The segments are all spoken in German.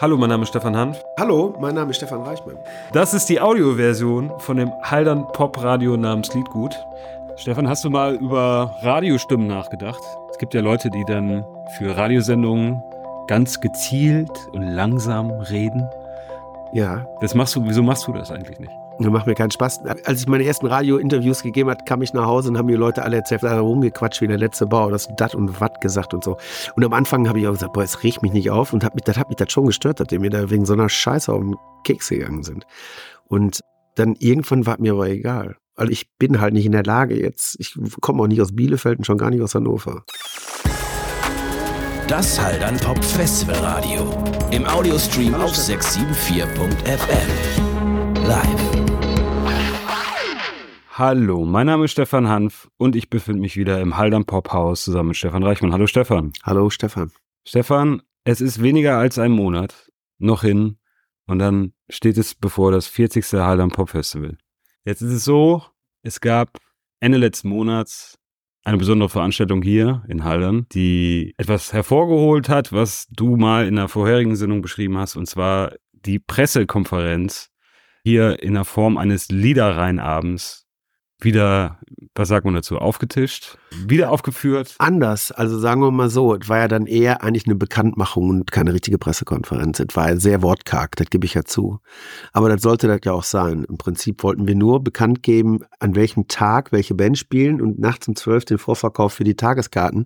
Hallo, mein Name ist Stefan Hanf. Hallo, mein Name ist Stefan Reichmann. Das ist die Audioversion von dem Haldern Pop Radio namens Liedgut. Stefan, hast du mal über Radiostimmen nachgedacht? Es gibt ja Leute, die dann für Radiosendungen ganz gezielt und langsam reden. Ja. Das machst du, wieso machst du das eigentlich nicht? Das macht mir keinen Spaß. Als ich meine ersten Radio-Interviews gegeben habe, kam ich nach Hause und haben mir Leute alle erzählt, da rumgequatscht wie der letzte Bau, das dat und wat gesagt und so. Und am Anfang habe ich auch gesagt, boah, es riecht mich nicht auf und hab mich, das hat mich das schon gestört, dass die mir da wegen so einer Scheiße auf den Keks gegangen sind. Und dann irgendwann war mir aber egal. Also ich bin halt nicht in der Lage jetzt. Ich komme auch nicht aus Bielefeld und schon gar nicht aus Hannover. Das Haldern Pop Festival Radio. Im Audiostream auf 674.fm. Live. Hallo, mein Name ist Stefan Hanf und ich befinde mich wieder im Haldern Pop Haus zusammen mit Stefan Reichmann. Hallo Stefan. Hallo Stefan. Stefan, es ist weniger als ein Monat noch hin und dann steht es bevor das 40. Haldern Pop Festival. Jetzt ist es so, es gab Ende letzten Monats eine besondere Veranstaltung hier in Haldern, die etwas hervorgeholt hat, was du mal in der vorherigen Sendung beschrieben hast, und zwar die Pressekonferenz hier in der Form eines Liederrheinabends wieder, was sagt man dazu, aufgetischt, wieder aufgeführt. Anders, also sagen wir mal so, es war ja dann eher eigentlich eine Bekanntmachung und keine richtige Pressekonferenz. Es war sehr wortkarg, das gebe ich ja zu. Aber das sollte das ja auch sein. Im Prinzip wollten wir nur bekannt geben, an welchem Tag welche Band spielen und nachts um zwölf den Vorverkauf für die Tageskarten.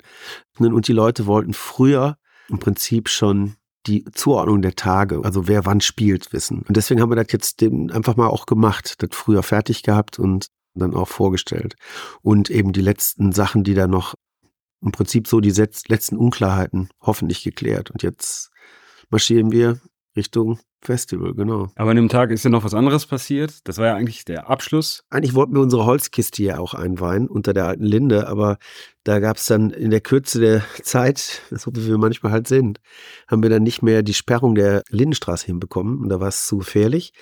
Und die Leute wollten früher im Prinzip schon die Zuordnung der Tage, also wer wann spielt, wissen. Und deswegen haben wir das jetzt einfach mal auch gemacht, das früher fertig gehabt und dann auch vorgestellt. Und eben die letzten Sachen, die da noch im Prinzip so die letzten Unklarheiten hoffentlich geklärt. Und jetzt marschieren wir Richtung Festival, genau. Aber an dem Tag ist ja noch was anderes passiert. Das war ja eigentlich der Abschluss. Eigentlich wollten wir unsere Holzkiste ja auch einweihen unter der alten Linde, aber da gab es dann in der Kürze der Zeit, so wie wir manchmal halt sind, haben wir dann nicht mehr die Sperrung der Lindenstraße hinbekommen und da war es zu gefährlich.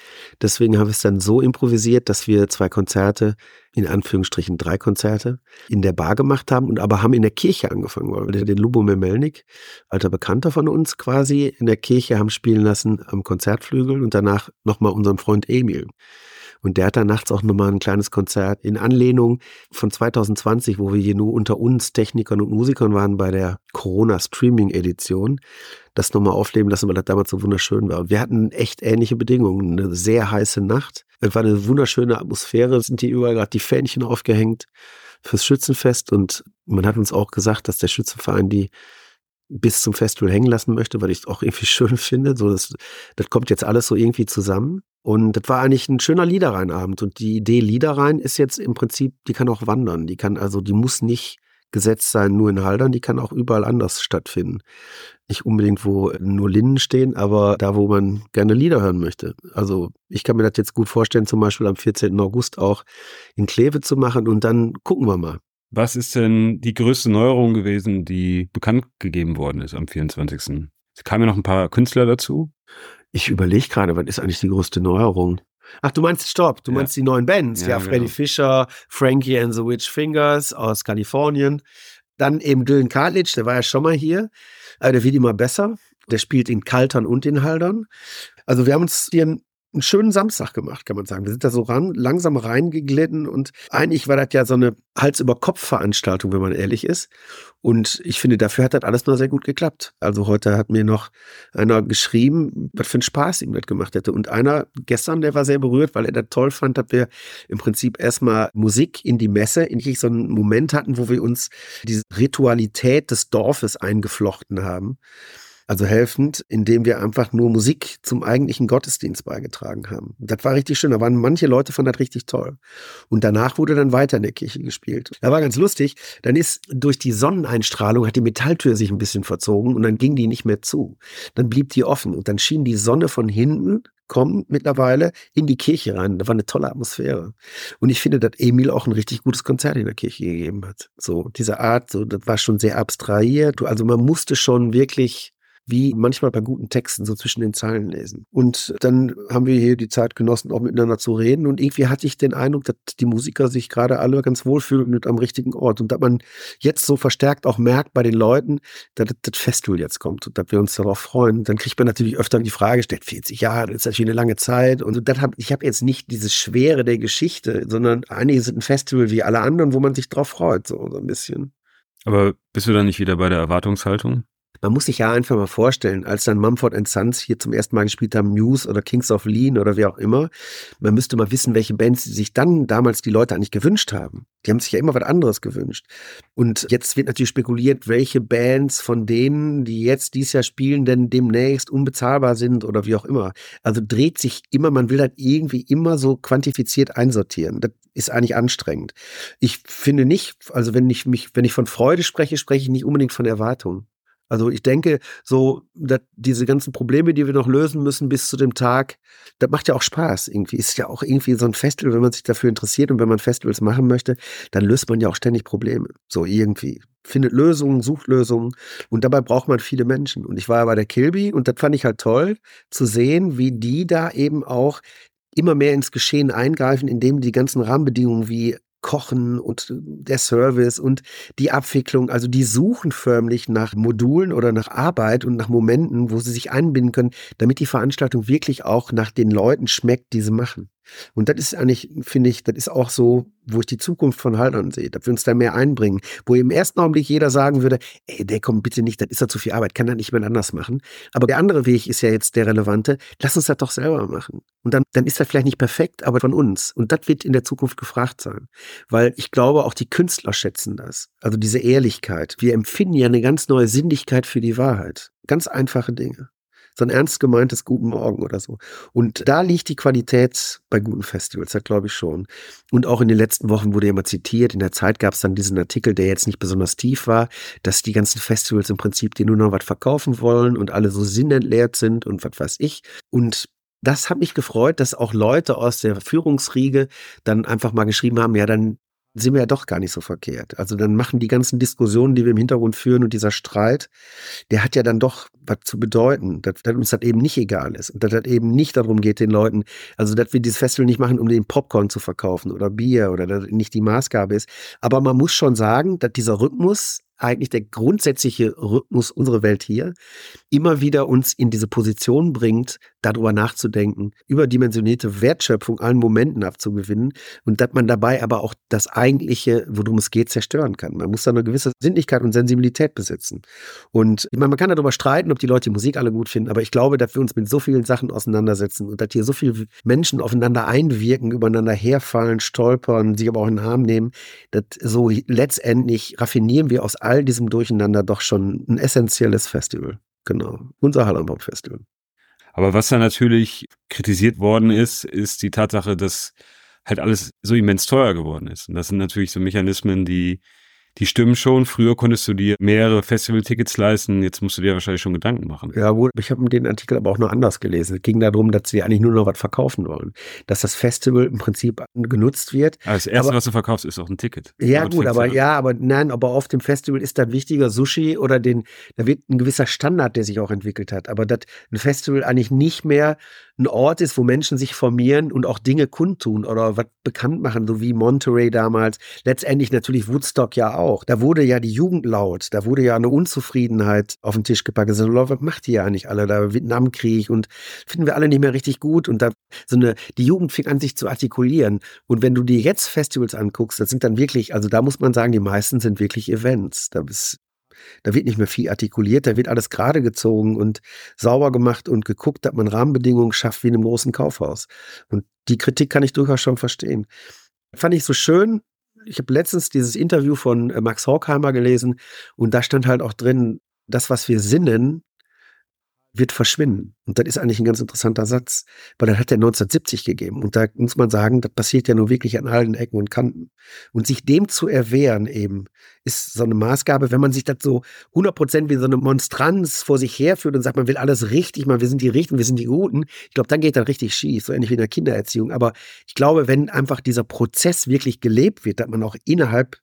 Deswegen haben wir es dann so improvisiert, dass wir zwei Konzerte, in Anführungsstrichen drei Konzerte, in der Bar gemacht haben und aber haben in der Kirche angefangen, weil wir den Lubomir Melnik, alter Bekannter von uns quasi, in der Kirche haben spielen lassen am Konzertflügel und danach nochmal unseren Freund Emil. Und der hat dann nachts auch nochmal ein kleines Konzert in Anlehnung von 2020, wo wir hier nur unter uns Technikern und Musikern waren bei der Corona-Streaming-Edition, das nochmal aufleben lassen, weil das damals so wunderschön war. Wir hatten echt ähnliche Bedingungen. Eine sehr heiße Nacht. Es war eine wunderschöne Atmosphäre. Sind hier überall gerade die Fähnchen aufgehängt fürs Schützenfest. Und man hat uns auch gesagt, dass der Schützenverein die bis zum Festival hängen lassen möchte, weil ich es auch irgendwie schön finde. So, das, das kommt jetzt alles so irgendwie zusammen. Und das war eigentlich ein schöner Liederrheinabend. Und die Idee Liederrhein ist jetzt im Prinzip, die kann auch wandern. Die kann also, die muss nicht gesetzt sein, nur in Haldern, die kann auch überall anders stattfinden. Nicht unbedingt, wo nur Linden stehen, aber da, wo man gerne Lieder hören möchte. Also ich kann mir das jetzt gut vorstellen, zum Beispiel am 14. August auch in Kleve zu machen und dann gucken wir mal. Was ist denn die größte Neuerung gewesen, die bekannt gegeben worden ist am 24.? Es kamen ja noch ein paar Künstler dazu. Ich überlege gerade, was ist eigentlich die größte Neuerung? Ach, du meinst Stopp, du ja. meinst die neuen Bands. Ja, ja Freddy genau. Fischer, Frankie and the Witch Fingers aus Kalifornien. Dann eben Dylan Cartledge, der war ja schon mal hier. Aber der wird immer besser. Der spielt in Kaltern und in Haldern. Also wir haben uns hier ein einen schönen Samstag gemacht, kann man sagen. Wir sind da so ran, langsam reingeglitten und eigentlich war das ja so eine Hals-über-Kopf-Veranstaltung, wenn man ehrlich ist. Und ich finde, dafür hat das alles nur sehr gut geklappt. Also heute hat mir noch einer geschrieben, was für einen Spaß ihm das gemacht hätte. Und einer gestern, der war sehr berührt, weil er das toll fand, dass wir im Prinzip erstmal Musik in die Messe, in so einen Moment hatten, wo wir uns diese Ritualität des Dorfes eingeflochten haben also helfend, indem wir einfach nur Musik zum eigentlichen Gottesdienst beigetragen haben. Das war richtig schön. Da waren manche Leute von das richtig toll. Und danach wurde dann weiter in der Kirche gespielt. Da war ganz lustig. Dann ist durch die Sonneneinstrahlung hat die Metalltür sich ein bisschen verzogen und dann ging die nicht mehr zu. Dann blieb die offen und dann schien die Sonne von hinten kommen mittlerweile in die Kirche rein. Da war eine tolle Atmosphäre. Und ich finde, dass Emil auch ein richtig gutes Konzert in der Kirche gegeben hat. So, diese Art, so, das war schon sehr abstrahiert. Also man musste schon wirklich wie manchmal bei guten Texten so zwischen den Zeilen lesen. Und dann haben wir hier die Zeit genossen, auch miteinander zu reden. Und irgendwie hatte ich den Eindruck, dass die Musiker sich gerade alle ganz wohlfühlen und am richtigen Ort. Und dass man jetzt so verstärkt auch merkt bei den Leuten, dass das Festival jetzt kommt und dass wir uns darauf freuen. Dann kriegt man natürlich öfter die Frage gestellt, 40 Jahre, das ist natürlich eine lange Zeit. Und das hab, ich habe jetzt nicht diese Schwere der Geschichte, sondern einige sind ein Festival wie alle anderen, wo man sich drauf freut, so, so ein bisschen. Aber bist du dann nicht wieder bei der Erwartungshaltung? Man muss sich ja einfach mal vorstellen, als dann Mumford Sons hier zum ersten Mal gespielt haben, Muse oder Kings of Lean oder wie auch immer, man müsste mal wissen, welche Bands sich dann damals die Leute eigentlich gewünscht haben. Die haben sich ja immer was anderes gewünscht. Und jetzt wird natürlich spekuliert, welche Bands von denen, die jetzt dieses Jahr spielen, denn demnächst unbezahlbar sind oder wie auch immer. Also dreht sich immer, man will das irgendwie immer so quantifiziert einsortieren. Das ist eigentlich anstrengend. Ich finde nicht, also wenn ich mich, wenn ich von Freude spreche, spreche ich nicht unbedingt von Erwartungen. Also ich denke, so diese ganzen Probleme, die wir noch lösen müssen bis zu dem Tag, das macht ja auch Spaß. Irgendwie ist ja auch irgendwie so ein Festival, wenn man sich dafür interessiert und wenn man Festivals machen möchte, dann löst man ja auch ständig Probleme. So irgendwie findet Lösungen, sucht Lösungen und dabei braucht man viele Menschen. Und ich war ja bei der Kilby und das fand ich halt toll zu sehen, wie die da eben auch immer mehr ins Geschehen eingreifen, indem die ganzen Rahmenbedingungen wie Kochen und der Service und die Abwicklung. Also die suchen förmlich nach Modulen oder nach Arbeit und nach Momenten, wo sie sich einbinden können, damit die Veranstaltung wirklich auch nach den Leuten schmeckt, die sie machen. Und das ist eigentlich, finde ich, das ist auch so, wo ich die Zukunft von Haltern sehe, dass wir uns da mehr einbringen. Wo im ersten Augenblick jeder sagen würde, ey, der kommt bitte nicht, das ist ja zu viel Arbeit, kann er nicht mehr anders machen. Aber der andere Weg ist ja jetzt der relevante, lass uns das doch selber machen. Und dann, dann ist das vielleicht nicht perfekt, aber von uns. Und das wird in der Zukunft gefragt sein. Weil ich glaube, auch die Künstler schätzen das. Also diese Ehrlichkeit. Wir empfinden ja eine ganz neue Sinnlichkeit für die Wahrheit. Ganz einfache Dinge so ein ernst gemeintes Guten Morgen oder so. Und da liegt die Qualität bei guten Festivals, das glaube ich schon. Und auch in den letzten Wochen wurde ja immer zitiert, in der Zeit gab es dann diesen Artikel, der jetzt nicht besonders tief war, dass die ganzen Festivals im Prinzip die nur noch was verkaufen wollen und alle so sinnentleert sind und was weiß ich. Und das hat mich gefreut, dass auch Leute aus der Führungsriege dann einfach mal geschrieben haben, ja, dann sind wir ja doch gar nicht so verkehrt. Also dann machen die ganzen Diskussionen, die wir im Hintergrund führen und dieser Streit, der hat ja dann doch was zu bedeuten, dass, dass uns das eben nicht egal ist und dass das eben nicht darum geht, den Leuten, also dass wir dieses Festival nicht machen, um den Popcorn zu verkaufen oder Bier oder dass nicht die Maßgabe ist. Aber man muss schon sagen, dass dieser Rhythmus eigentlich der grundsätzliche Rhythmus unserer Welt hier immer wieder uns in diese Position bringt, darüber nachzudenken, überdimensionierte Wertschöpfung allen Momenten abzugewinnen und dass man dabei aber auch das eigentliche, worum es geht, zerstören kann. Man muss da eine gewisse Sinnlichkeit und Sensibilität besitzen. Und ich meine, man kann darüber streiten, ob die Leute die Musik alle gut finden, aber ich glaube, dass wir uns mit so vielen Sachen auseinandersetzen und dass hier so viele Menschen aufeinander einwirken, übereinander herfallen, stolpern, sich aber auch in den Arm nehmen, dass so letztendlich raffinieren wir aus all diesem Durcheinander doch schon ein essentielles Festival. Genau. Unser Hallenpop Festival. Aber was da natürlich kritisiert worden ist, ist die Tatsache, dass halt alles so immens teuer geworden ist. Und das sind natürlich so Mechanismen, die die stimmen schon. Früher konntest du dir mehrere Festival-Tickets leisten. Jetzt musst du dir wahrscheinlich schon Gedanken machen. Ja, gut. Ich habe den Artikel aber auch noch anders gelesen. Es ging darum, dass sie eigentlich nur noch was verkaufen wollen. Dass das Festival im Prinzip genutzt wird. Also das Erste, aber, was du verkaufst, ist auch ein Ticket. Ja, gut, aber ja, aber nein, aber auf dem Festival ist dann wichtiger Sushi oder den, da wird ein gewisser Standard, der sich auch entwickelt hat. Aber dass ein Festival eigentlich nicht mehr ein Ort ist, wo Menschen sich formieren und auch Dinge kundtun oder was bekannt machen, so wie Monterey damals. Letztendlich natürlich Woodstock ja auch. Da wurde ja die Jugend laut, da wurde ja eine Unzufriedenheit auf den Tisch gepackt. Also, was macht die ja nicht alle? Da Vietnamkrieg und finden wir alle nicht mehr richtig gut. Und da so eine, die Jugend fing an, sich zu artikulieren. Und wenn du dir jetzt Festivals anguckst, das sind dann wirklich, also da muss man sagen, die meisten sind wirklich Events. Da bist da wird nicht mehr viel artikuliert, da wird alles gerade gezogen und sauber gemacht und geguckt, dass man Rahmenbedingungen schafft wie in einem großen Kaufhaus. Und die Kritik kann ich durchaus schon verstehen. Fand ich so schön. Ich habe letztens dieses Interview von äh, Max Horkheimer gelesen und da stand halt auch drin, das, was wir sinnen, wird verschwinden. Und das ist eigentlich ein ganz interessanter Satz, weil das hat er 1970 gegeben. Und da muss man sagen, das passiert ja nur wirklich an allen Ecken und Kanten. Und sich dem zu erwehren eben, ist so eine Maßgabe, wenn man sich das so 100 Prozent wie so eine Monstranz vor sich herführt und sagt, man will alles richtig, man, wir sind die Richtigen, wir sind die Guten. Ich glaube, dann geht das richtig schief, so ähnlich wie in der Kindererziehung. Aber ich glaube, wenn einfach dieser Prozess wirklich gelebt wird, dass man auch innerhalb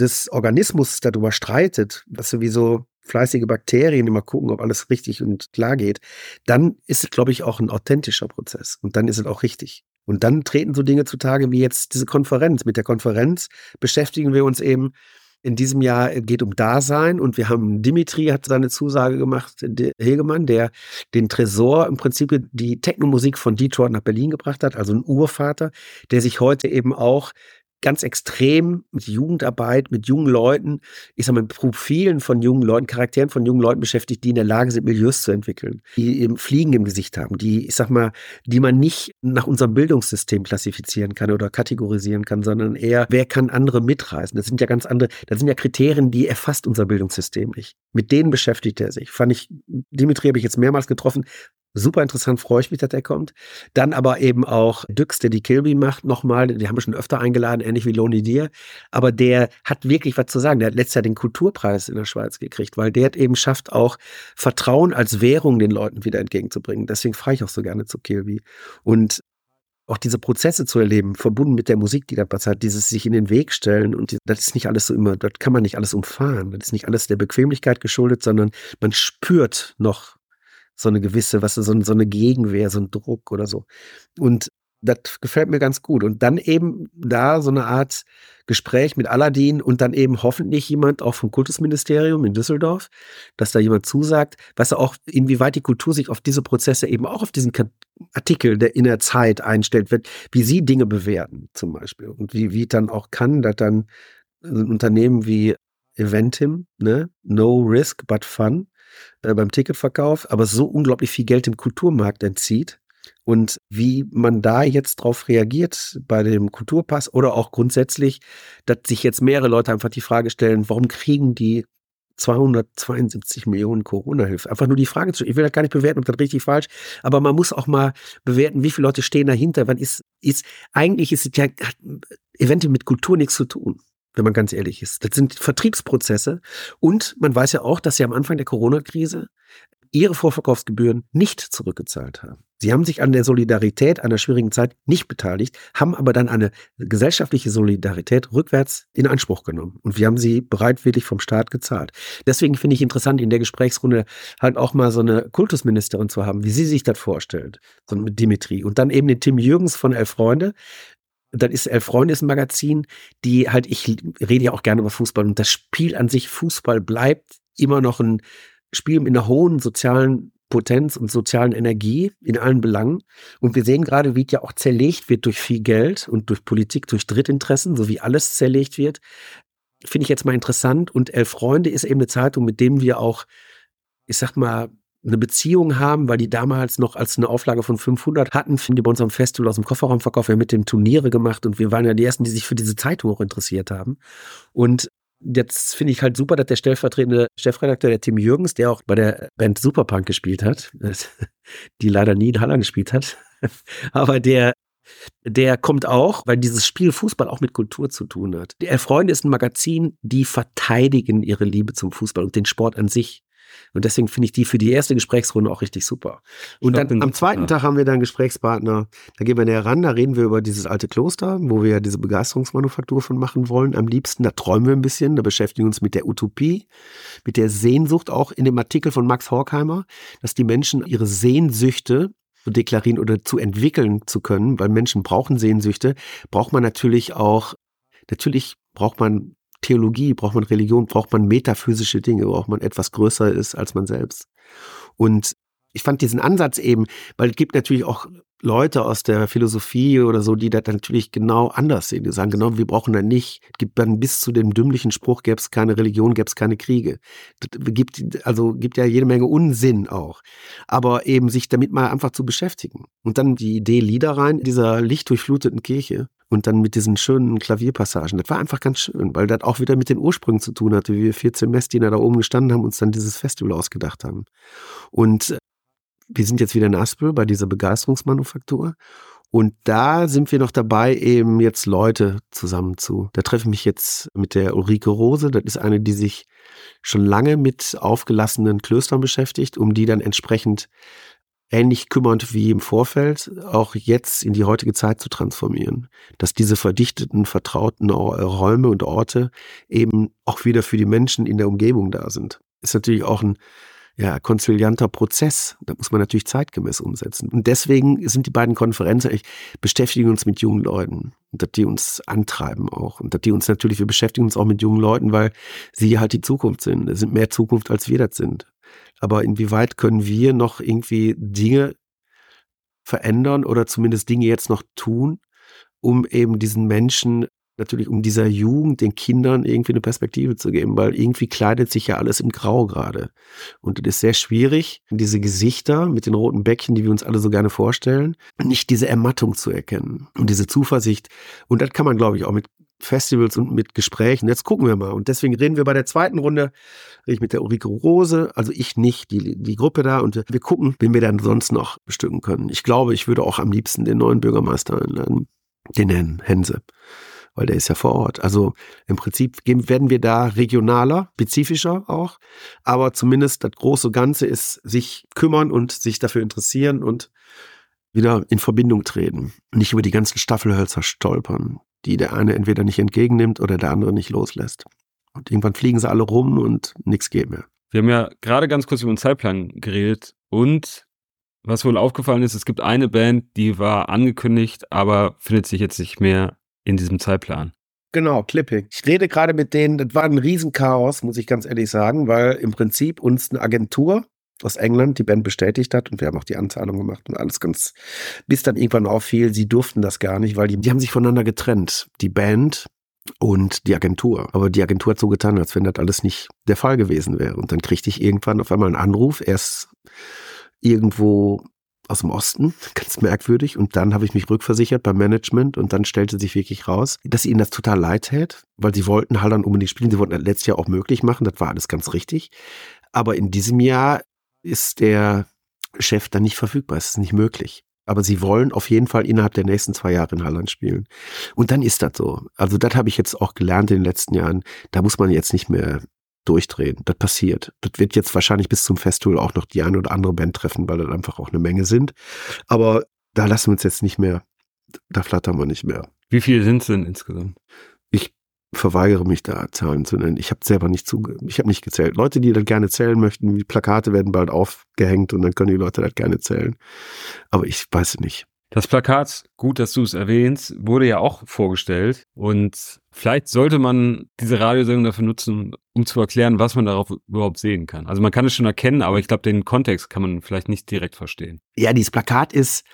des Organismus darüber streitet, was sowieso fleißige Bakterien immer gucken, ob alles richtig und klar geht, dann ist es, glaube ich, auch ein authentischer Prozess. Und dann ist es auch richtig. Und dann treten so Dinge zutage wie jetzt diese Konferenz. Mit der Konferenz beschäftigen wir uns eben in diesem Jahr geht um Dasein und wir haben Dimitri hat seine Zusage gemacht, Hegemann, der den Tresor im Prinzip die Technomusik von Detroit nach Berlin gebracht hat, also ein Urvater, der sich heute eben auch ganz extrem mit Jugendarbeit, mit jungen Leuten, ich sag mal, mit Profilen von jungen Leuten, Charakteren von jungen Leuten beschäftigt, die in der Lage sind, Milieus zu entwickeln, die eben Fliegen im Gesicht haben, die, ich sag mal, die man nicht nach unserem Bildungssystem klassifizieren kann oder kategorisieren kann, sondern eher, wer kann andere mitreißen? Das sind ja ganz andere, das sind ja Kriterien, die erfasst unser Bildungssystem nicht. Mit denen beschäftigt er sich. Fand ich, Dimitri habe ich jetzt mehrmals getroffen, Super interessant, freue ich mich, dass der kommt. Dann aber eben auch Düx, der die Kilby macht, nochmal. Die haben wir schon öfter eingeladen, ähnlich wie Loni Dir. Aber der hat wirklich was zu sagen. Der hat letztes Jahr den Kulturpreis in der Schweiz gekriegt, weil der eben schafft, auch Vertrauen als Währung den Leuten wieder entgegenzubringen. Deswegen fahre ich auch so gerne zu Kilby. Und auch diese Prozesse zu erleben, verbunden mit der Musik, die da passiert, dieses sich in den Weg stellen und das ist nicht alles so immer, das kann man nicht alles umfahren. Das ist nicht alles der Bequemlichkeit geschuldet, sondern man spürt noch so eine gewisse, was so, so eine Gegenwehr, so ein Druck oder so. Und das gefällt mir ganz gut. Und dann eben da so eine Art Gespräch mit Aladdin und dann eben hoffentlich jemand auch vom Kultusministerium in Düsseldorf, dass da jemand zusagt, was auch, inwieweit die Kultur sich auf diese Prozesse eben auch auf diesen Artikel der in der Zeit einstellt wird, wie sie Dinge bewerten zum Beispiel. Und wie, wie dann auch kann, dass dann ein Unternehmen wie Eventim, ne, no risk but fun, äh, beim Ticketverkauf, aber so unglaublich viel Geld im Kulturmarkt entzieht. Und wie man da jetzt drauf reagiert bei dem Kulturpass oder auch grundsätzlich, dass sich jetzt mehrere Leute einfach die Frage stellen, warum kriegen die 272 Millionen Corona-Hilfe. Einfach nur die Frage zu, ich will das gar nicht bewerten, ob das richtig falsch, aber man muss auch mal bewerten, wie viele Leute stehen dahinter. Wann ist, ist, eigentlich ist es ja, hat Evente mit Kultur nichts zu tun wenn man ganz ehrlich ist. Das sind Vertriebsprozesse. Und man weiß ja auch, dass sie am Anfang der Corona-Krise ihre Vorverkaufsgebühren nicht zurückgezahlt haben. Sie haben sich an der Solidarität einer schwierigen Zeit nicht beteiligt, haben aber dann eine gesellschaftliche Solidarität rückwärts in Anspruch genommen. Und wir haben sie bereitwillig vom Staat gezahlt. Deswegen finde ich interessant, in der Gesprächsrunde halt auch mal so eine Kultusministerin zu haben, wie sie sich das vorstellt, so mit Dimitri. Und dann eben den Tim Jürgens von Elf Freunde, dann ist Elf Freunde ist ein Magazin, die halt, ich rede ja auch gerne über Fußball und das Spiel an sich, Fußball bleibt immer noch ein Spiel mit einer hohen sozialen Potenz und sozialen Energie in allen Belangen. Und wir sehen gerade, wie es ja auch zerlegt wird durch viel Geld und durch Politik, durch Drittinteressen, so wie alles zerlegt wird. Finde ich jetzt mal interessant. Und Elf Freunde ist eben eine Zeitung, mit dem wir auch, ich sag mal, eine Beziehung haben, weil die damals noch als eine Auflage von 500 hatten, die bei unserem Festival aus dem Kofferraum verkauft, wir haben mit dem Turniere gemacht und wir waren ja die Ersten, die sich für diese Zeitung auch interessiert haben. Und Jetzt finde ich halt super, dass der stellvertretende Chefredakteur, der Tim Jürgens, der auch bei der Band Superpunk gespielt hat, die leider nie in Halle gespielt hat, aber der der kommt auch, weil dieses Spiel Fußball auch mit Kultur zu tun hat. Der Freunde ist ein Magazin, die verteidigen ihre Liebe zum Fußball und den Sport an sich. Und deswegen finde ich die für die erste Gesprächsrunde auch richtig super. Und glaub, dann am zweiten ja. Tag haben wir dann Gesprächspartner. Da gehen wir näher ran, da reden wir über dieses alte Kloster, wo wir ja diese Begeisterungsmanufaktur von machen wollen. Am liebsten, da träumen wir ein bisschen, da beschäftigen wir uns mit der Utopie, mit der Sehnsucht, auch in dem Artikel von Max Horkheimer, dass die Menschen ihre Sehnsüchte zu deklarieren oder zu entwickeln zu können, weil Menschen brauchen Sehnsüchte, braucht man natürlich auch, natürlich braucht man Theologie, braucht man Religion, braucht man metaphysische Dinge, braucht man etwas größer ist als man selbst. Und ich fand diesen Ansatz eben, weil es gibt natürlich auch Leute aus der Philosophie oder so, die das natürlich genau anders sehen. Die sagen genau, wir brauchen da nicht, gibt dann bis zu dem dümmlichen Spruch, gäbe es keine Religion, gäbe es keine Kriege. Das gibt, also gibt ja jede Menge Unsinn auch. Aber eben sich damit mal einfach zu beschäftigen. Und dann die Idee Lieder rein, dieser lichtdurchfluteten Kirche. Und dann mit diesen schönen Klavierpassagen. Das war einfach ganz schön, weil das auch wieder mit den Ursprüngen zu tun hatte, wie wir 14 Messdiener da oben gestanden haben, und uns dann dieses Festival ausgedacht haben. Und wir sind jetzt wieder in Aspel bei dieser Begeisterungsmanufaktur. Und da sind wir noch dabei, eben jetzt Leute zusammen zu. Da treffe ich mich jetzt mit der Ulrike Rose. Das ist eine, die sich schon lange mit aufgelassenen Klöstern beschäftigt, um die dann entsprechend ähnlich kümmernd wie im Vorfeld auch jetzt in die heutige Zeit zu transformieren. Dass diese verdichteten, vertrauten Räume und Orte eben auch wieder für die Menschen in der Umgebung da sind. Ist natürlich auch ein ja, konzilianter Prozess. Da muss man natürlich zeitgemäß umsetzen. Und deswegen sind die beiden Konferenzen, ich beschäftigen uns mit jungen Leuten und dass die uns antreiben auch. Und dass die uns natürlich, wir beschäftigen uns auch mit jungen Leuten, weil sie halt die Zukunft sind. Es sind mehr Zukunft, als wir das sind. Aber inwieweit können wir noch irgendwie Dinge verändern oder zumindest Dinge jetzt noch tun, um eben diesen Menschen natürlich um dieser Jugend, den Kindern irgendwie eine Perspektive zu geben, weil irgendwie kleidet sich ja alles in Grau gerade. Und es ist sehr schwierig, diese Gesichter mit den roten Bäckchen, die wir uns alle so gerne vorstellen, nicht diese Ermattung zu erkennen und diese Zuversicht. Und das kann man, glaube ich, auch mit Festivals und mit Gesprächen. Jetzt gucken wir mal. Und deswegen reden wir bei der zweiten Runde, rede ich mit der Ulrike Rose, also ich nicht, die, die Gruppe da. Und wir gucken, wen wir dann sonst noch bestücken können. Ich glaube, ich würde auch am liebsten den neuen Bürgermeister einladen, den Herrn Hense weil der ist ja vor Ort. Also im Prinzip werden wir da regionaler, spezifischer auch, aber zumindest das große Ganze ist sich kümmern und sich dafür interessieren und wieder in Verbindung treten. Nicht über die ganzen Staffelhölzer stolpern, die der eine entweder nicht entgegennimmt oder der andere nicht loslässt. Und irgendwann fliegen sie alle rum und nichts geht mehr. Wir haben ja gerade ganz kurz über den Zeitplan geredet und was wohl aufgefallen ist, es gibt eine Band, die war angekündigt, aber findet sich jetzt nicht mehr in diesem Zeitplan. Genau, Clipping. Ich rede gerade mit denen, das war ein Riesenchaos, muss ich ganz ehrlich sagen, weil im Prinzip uns eine Agentur aus England die Band bestätigt hat und wir haben auch die Anzahlung gemacht und alles ganz, bis dann irgendwann auffiel, sie durften das gar nicht, weil die, die haben sich voneinander getrennt. Die Band und die Agentur. Aber die Agentur hat so getan, als wenn das alles nicht der Fall gewesen wäre. Und dann kriegte ich irgendwann auf einmal einen Anruf, erst irgendwo aus dem Osten, ganz merkwürdig. Und dann habe ich mich rückversichert beim Management und dann stellte sich wirklich raus, dass ihnen das total leid tät, weil sie wollten halt dann unbedingt spielen. Sie wollten das letztes Jahr auch möglich machen, das war alles ganz richtig. Aber in diesem Jahr ist der Chef dann nicht verfügbar, es ist nicht möglich. Aber sie wollen auf jeden Fall innerhalb der nächsten zwei Jahre in Halland spielen. Und dann ist das so. Also das habe ich jetzt auch gelernt in den letzten Jahren. Da muss man jetzt nicht mehr durchdrehen. Das passiert. Das wird jetzt wahrscheinlich bis zum Festival auch noch die eine oder andere Band treffen, weil das einfach auch eine Menge sind. Aber da lassen wir uns jetzt nicht mehr, da flattern wir nicht mehr. Wie viele sind es denn insgesamt? Ich verweigere mich da Zahlen zu nennen. Ich habe selber nicht zu, ich habe nicht gezählt. Leute, die das gerne zählen möchten, die Plakate werden bald aufgehängt und dann können die Leute das gerne zählen. Aber ich weiß nicht. Das Plakat, gut, dass du es erwähnst, wurde ja auch vorgestellt und vielleicht sollte man diese Radiosendung dafür nutzen, um zu erklären, was man darauf überhaupt sehen kann. Also man kann es schon erkennen, aber ich glaube, den Kontext kann man vielleicht nicht direkt verstehen. Ja, dieses Plakat ist,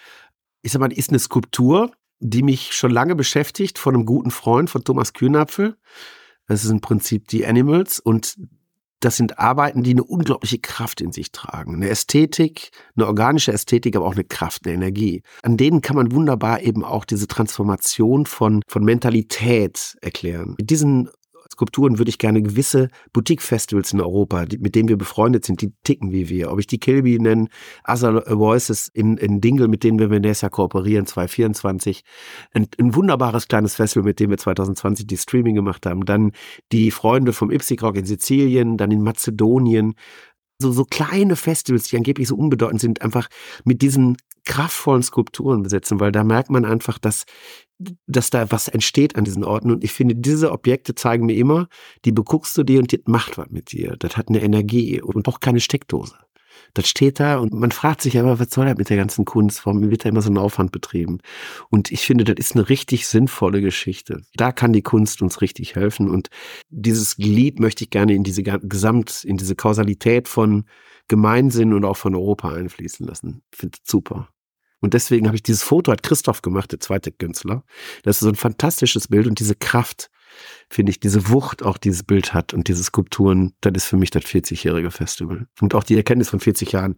ich sag mal, ist eine Skulptur, die mich schon lange beschäftigt von einem guten Freund von Thomas Kühnapfel. Das ist im Prinzip die Animals und das sind Arbeiten, die eine unglaubliche Kraft in sich tragen. Eine Ästhetik, eine organische Ästhetik, aber auch eine Kraft, eine Energie. An denen kann man wunderbar eben auch diese Transformation von, von Mentalität erklären. Mit diesen Skulpturen würde ich gerne gewisse Boutique-Festivals in Europa, die, mit denen wir befreundet sind, die ticken wie wir. Ob ich die Kilby nenne, Other Voices in, in Dingle, mit denen wir Vanessa kooperieren, 2024. Ein, ein wunderbares kleines Festival, mit dem wir 2020 die Streaming gemacht haben. Dann die Freunde vom Ipsy Rock in Sizilien, dann in Mazedonien, so, so kleine Festivals, die angeblich so unbedeutend sind, einfach mit diesen kraftvollen Skulpturen besetzen, weil da merkt man einfach, dass, dass da was entsteht an diesen Orten. Und ich finde, diese Objekte zeigen mir immer, die beguckst du dir und die macht was mit dir. Das hat eine Energie und braucht keine Steckdose. Das steht da und man fragt sich aber, was soll das mit der ganzen Kunst? Warum wird da immer so ein Aufwand betrieben? Und ich finde, das ist eine richtig sinnvolle Geschichte. Da kann die Kunst uns richtig helfen. Und dieses Glied möchte ich gerne in diese Gesamt, in diese Kausalität von Gemeinsinn und auch von Europa einfließen lassen. Ich finde super. Und deswegen habe ich dieses Foto, hat Christoph gemacht, der zweite Künstler. Das ist so ein fantastisches Bild und diese Kraft, finde ich, diese Wucht auch dieses Bild hat und diese Skulpturen, das ist für mich das 40-jährige Festival. Und auch die Erkenntnis von 40 Jahren,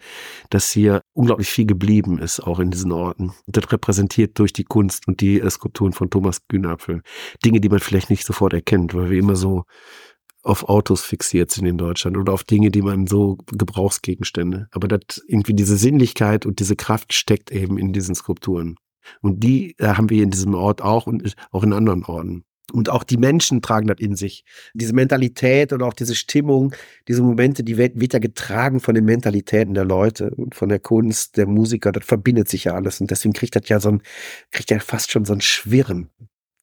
dass hier unglaublich viel geblieben ist, auch in diesen Orten. Das repräsentiert durch die Kunst und die äh, Skulpturen von Thomas Kühnapfel. Dinge, die man vielleicht nicht sofort erkennt, weil wir immer so auf Autos fixiert sind in Deutschland oder auf Dinge, die man so Gebrauchsgegenstände. Aber das irgendwie diese Sinnlichkeit und diese Kraft steckt eben in diesen Skulpturen. Und die äh, haben wir in diesem Ort auch und auch in anderen Orten. Und auch die Menschen tragen das in sich. Diese Mentalität oder auch diese Stimmung, diese Momente, die wird, wird ja getragen von den Mentalitäten der Leute und von der Kunst, der Musiker. Das verbindet sich ja alles. Und deswegen kriegt das ja so ein, kriegt ja fast schon so ein Schwirren.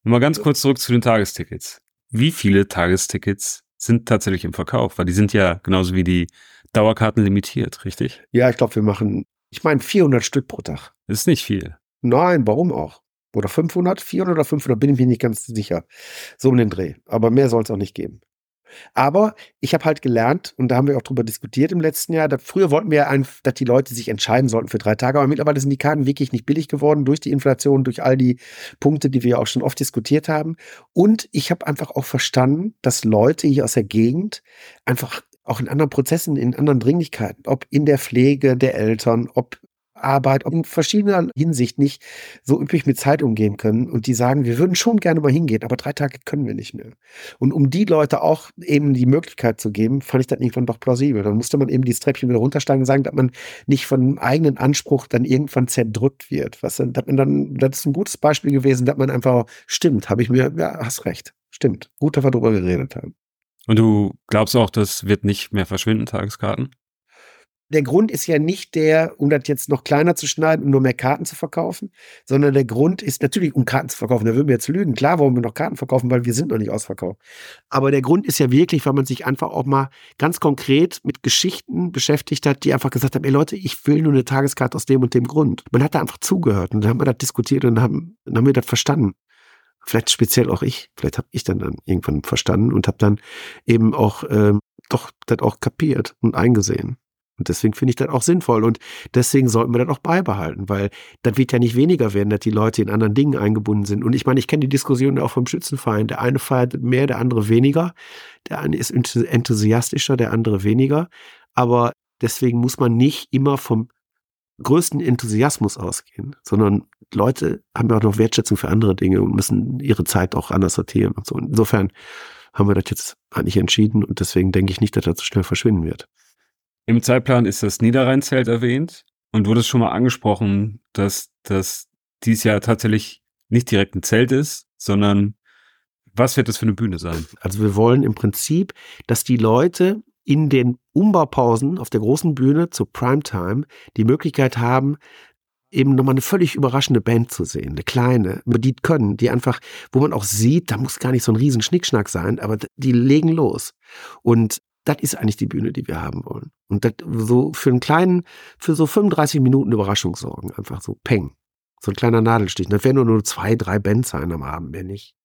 Mal ganz kurz zurück zu den Tagestickets. Wie viele Tagestickets sind tatsächlich im Verkauf? Weil die sind ja genauso wie die Dauerkarten limitiert, richtig? Ja, ich glaube, wir machen, ich meine, 400 Stück pro Tag. Das ist nicht viel. Nein, warum auch? Oder 500, 400 oder 500, bin ich mir nicht ganz sicher. So um den Dreh. Aber mehr soll es auch nicht geben. Aber ich habe halt gelernt, und da haben wir auch drüber diskutiert im letzten Jahr, dass früher wollten wir einfach, dass die Leute sich entscheiden sollten für drei Tage, aber mittlerweile sind die Karten wirklich nicht billig geworden durch die Inflation, durch all die Punkte, die wir auch schon oft diskutiert haben. Und ich habe einfach auch verstanden, dass Leute hier aus der Gegend einfach auch in anderen Prozessen, in anderen Dringlichkeiten, ob in der Pflege der Eltern, ob Arbeit in verschiedener Hinsicht nicht so üppig mit Zeit umgehen können und die sagen, wir würden schon gerne mal hingehen, aber drei Tage können wir nicht mehr. Und um die Leute auch eben die Möglichkeit zu geben, fand ich das irgendwann doch plausibel. Dann musste man eben dieses Treppchen wieder runtersteigen und sagen, dass man nicht von einem eigenen Anspruch dann irgendwann zerdrückt wird. Was dann, dann, das ist ein gutes Beispiel gewesen, dass man einfach, stimmt, habe ich mir, ja, hast recht, stimmt. Gut, dass wir darüber geredet haben. Und du glaubst auch, das wird nicht mehr verschwinden, Tageskarten? Der Grund ist ja nicht der, um das jetzt noch kleiner zu schneiden, um nur mehr Karten zu verkaufen, sondern der Grund ist natürlich, um Karten zu verkaufen. Da würden wir jetzt lügen. Klar wollen wir noch Karten verkaufen, weil wir sind noch nicht ausverkauft. Aber der Grund ist ja wirklich, weil man sich einfach auch mal ganz konkret mit Geschichten beschäftigt hat, die einfach gesagt haben, ey Leute, ich will nur eine Tageskarte aus dem und dem Grund. Man hat da einfach zugehört und dann haben wir das diskutiert und haben, dann haben wir das verstanden. Vielleicht speziell auch ich. Vielleicht habe ich dann, dann irgendwann verstanden und habe dann eben auch ähm, doch das auch kapiert und eingesehen. Und deswegen finde ich das auch sinnvoll. Und deswegen sollten wir das auch beibehalten, weil das wird ja nicht weniger werden, dass die Leute in anderen Dingen eingebunden sind. Und ich meine, ich kenne die Diskussion auch vom Schützenverein. Der eine feiert mehr, der andere weniger. Der eine ist enthusiastischer, der andere weniger. Aber deswegen muss man nicht immer vom größten Enthusiasmus ausgehen, sondern Leute haben ja auch noch Wertschätzung für andere Dinge und müssen ihre Zeit auch anders sortieren und so. Insofern haben wir das jetzt eigentlich entschieden und deswegen denke ich nicht, dass das so schnell verschwinden wird. Im Zeitplan ist das Niederrheinzelt erwähnt und wurde es schon mal angesprochen, dass das dies Jahr tatsächlich nicht direkt ein Zelt ist, sondern was wird das für eine Bühne sein? Also wir wollen im Prinzip, dass die Leute in den Umbaupausen auf der großen Bühne zur Primetime die Möglichkeit haben, eben nochmal eine völlig überraschende Band zu sehen, eine kleine, die können, die einfach, wo man auch sieht, da muss gar nicht so ein riesen Schnickschnack sein, aber die legen los. Und das ist eigentlich die Bühne, die wir haben wollen. Und das so für einen kleinen, für so 35 Minuten Überraschung sorgen. Einfach so peng. So ein kleiner Nadelstich. Das werden nur, nur zwei, drei Bands sein am Abend, mehr nicht.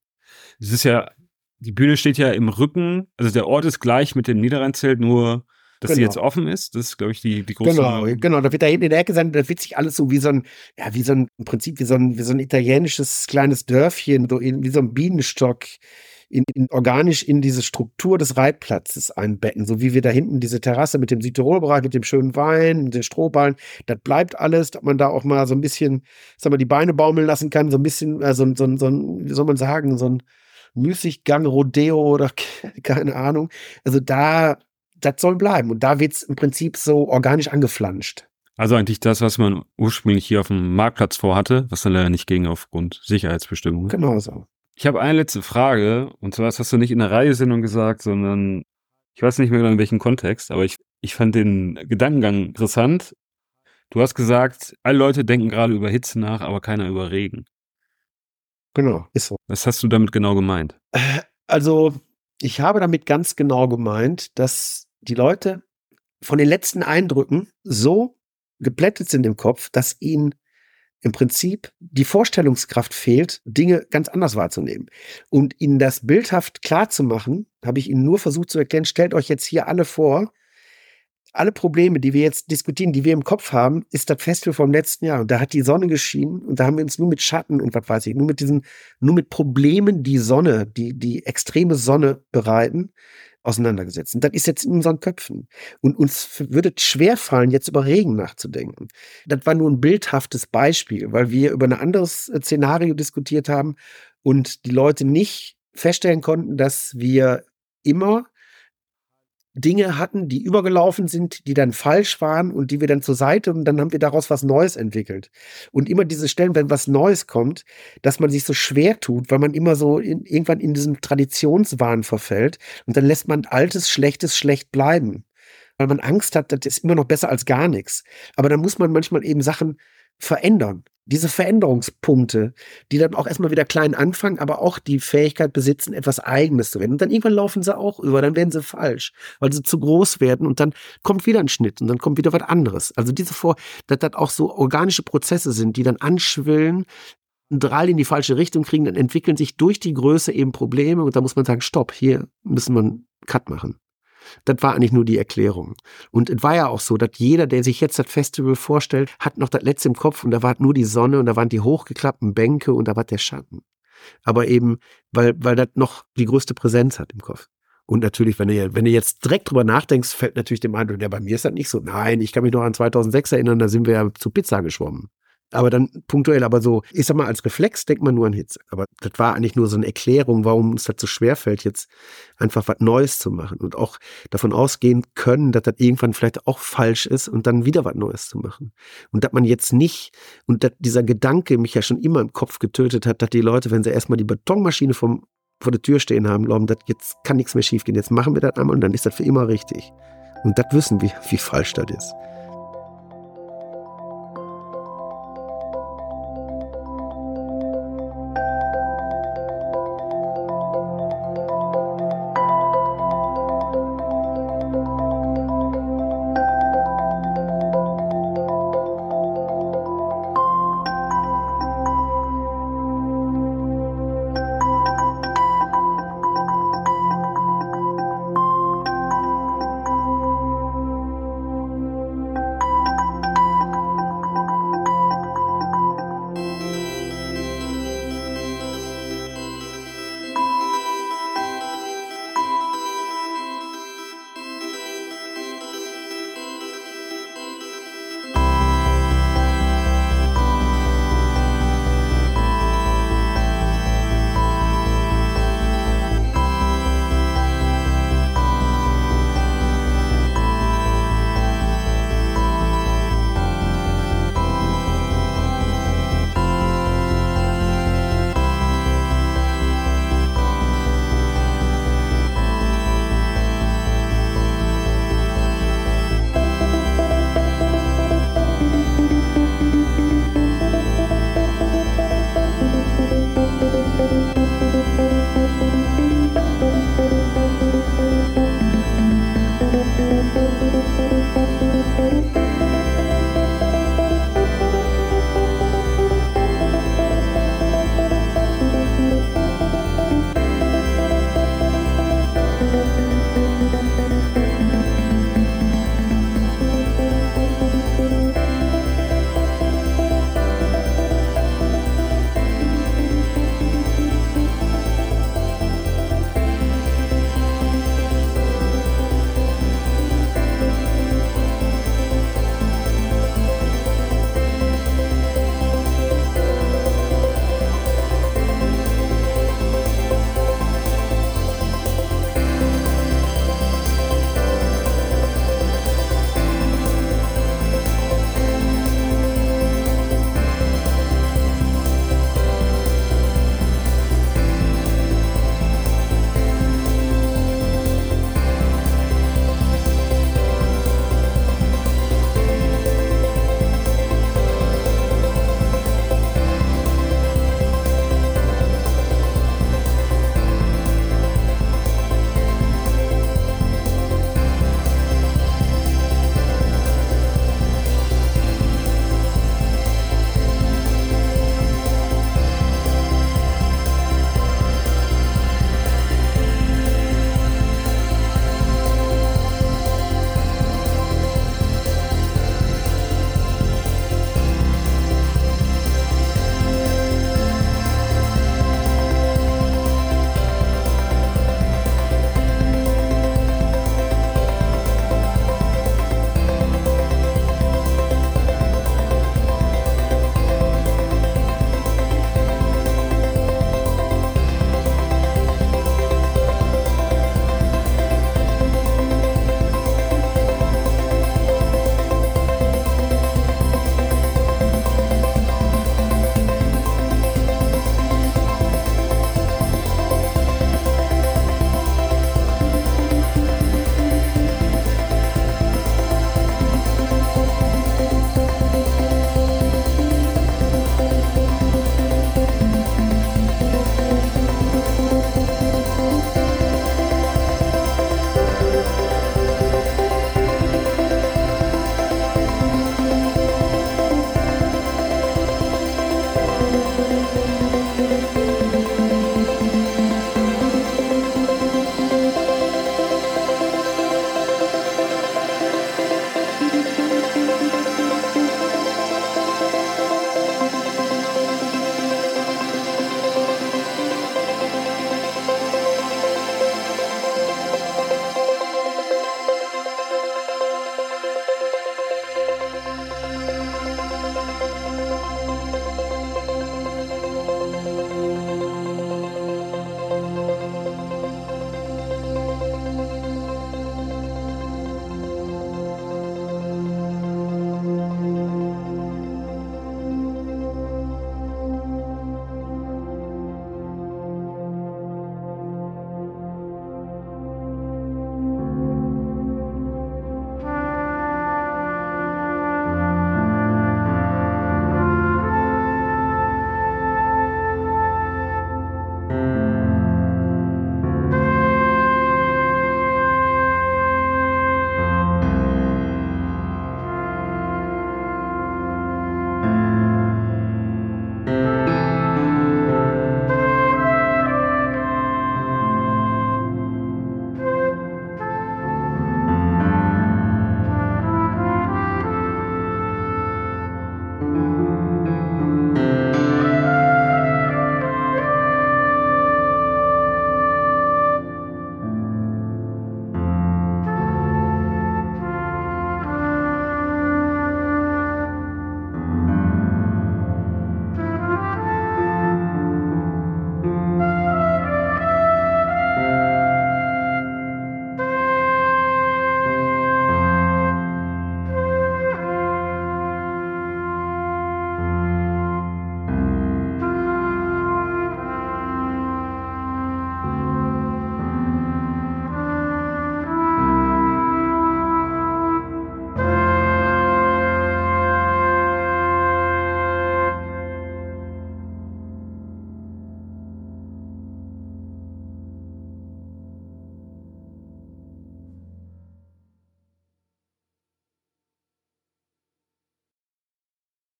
Es ist ja, die Bühne steht ja im Rücken. Also der Ort ist gleich mit dem Niederrheinzelt, nur dass genau. sie jetzt offen ist. Das ist, glaube ich, die, die große. Genau, genau. Da wird da hinten in der Ecke sein, da wird sich alles so wie so ein, ja, wie so ein, im Prinzip wie so ein, wie so ein italienisches kleines Dörfchen, so in, wie so ein Bienenstock in, in, organisch in diese Struktur des Reitplatzes einbetten, so wie wir da hinten diese Terrasse mit dem Südtirol-Bereich, mit dem schönen Wein, mit den Strohballen, das bleibt alles, dass man da auch mal so ein bisschen, sag mal, die Beine baumeln lassen kann, so ein bisschen, äh, so, so, so, wie soll man sagen, so ein Müßiggang, Rodeo oder keine Ahnung. Also da, das soll bleiben. Und da wird es im Prinzip so organisch angeflanscht. Also eigentlich das, was man ursprünglich hier auf dem Marktplatz vorhatte, was dann leider nicht ging aufgrund Sicherheitsbestimmungen. Genau so. Ich habe eine letzte Frage, und zwar, das hast du nicht in der Reihesendung gesagt, sondern ich weiß nicht mehr genau in welchem Kontext, aber ich, ich fand den Gedankengang interessant. Du hast gesagt, alle Leute denken gerade über Hitze nach, aber keiner über Regen. Genau, ist so. Was hast du damit genau gemeint? Äh, also, ich habe damit ganz genau gemeint, dass die Leute von den letzten Eindrücken so geplättet sind im Kopf, dass ihnen im Prinzip die Vorstellungskraft fehlt, Dinge ganz anders wahrzunehmen. Und Ihnen das bildhaft klar zu machen, habe ich Ihnen nur versucht zu erklären, stellt euch jetzt hier alle vor, alle Probleme, die wir jetzt diskutieren, die wir im Kopf haben, ist das Festival vom letzten Jahr. Und da hat die Sonne geschienen und da haben wir uns nur mit Schatten und was weiß ich, nur mit diesen, nur mit Problemen die Sonne, die, die extreme Sonne bereiten, auseinandergesetzt. Und das ist jetzt in unseren Köpfen. Und uns würde es schwerfallen, jetzt über Regen nachzudenken. Das war nur ein bildhaftes Beispiel, weil wir über ein anderes äh, Szenario diskutiert haben und die Leute nicht feststellen konnten, dass wir immer Dinge hatten, die übergelaufen sind, die dann falsch waren und die wir dann zur Seite und dann haben wir daraus was Neues entwickelt. Und immer diese Stellen, wenn was Neues kommt, dass man sich so schwer tut, weil man immer so in, irgendwann in diesem Traditionswahn verfällt und dann lässt man altes, schlechtes schlecht bleiben. Weil man Angst hat, das ist immer noch besser als gar nichts. Aber dann muss man manchmal eben Sachen verändern diese Veränderungspunkte, die dann auch erstmal wieder klein anfangen, aber auch die Fähigkeit besitzen, etwas Eigenes zu werden. Und dann irgendwann laufen sie auch über, dann werden sie falsch, weil sie zu groß werden und dann kommt wieder ein Schnitt und dann kommt wieder was anderes. Also diese Vor, dass das auch so organische Prozesse sind, die dann anschwillen, einen Drall in die falsche Richtung kriegen, dann entwickeln sich durch die Größe eben Probleme und da muss man sagen, stopp, hier müssen wir einen Cut machen. Das war eigentlich nur die Erklärung. Und es war ja auch so, dass jeder, der sich jetzt das Festival vorstellt, hat noch das letzte im Kopf und da war nur die Sonne und da waren die hochgeklappten Bänke und da war der Schatten. Aber eben, weil, weil das noch die größte Präsenz hat im Kopf. Und natürlich, wenn du, wenn du jetzt direkt drüber nachdenkst, fällt natürlich dem Eindruck, ja, bei mir ist das nicht so. Nein, ich kann mich noch an 2006 erinnern, da sind wir ja zu Pizza geschwommen. Aber dann punktuell, aber so, ich sag mal, als Reflex denkt man nur an Hitze. Aber das war eigentlich nur so eine Erklärung, warum uns das so schwerfällt, jetzt einfach was Neues zu machen und auch davon ausgehen können, dass das irgendwann vielleicht auch falsch ist und dann wieder was Neues zu machen. Und dass man jetzt nicht, und dass dieser Gedanke mich ja schon immer im Kopf getötet hat, dass die Leute, wenn sie erstmal die Betonmaschine vom, vor der Tür stehen haben, glauben, dass jetzt kann nichts mehr schiefgehen. Jetzt machen wir das einmal und dann ist das für immer richtig. Und das wissen wir, wie falsch das ist.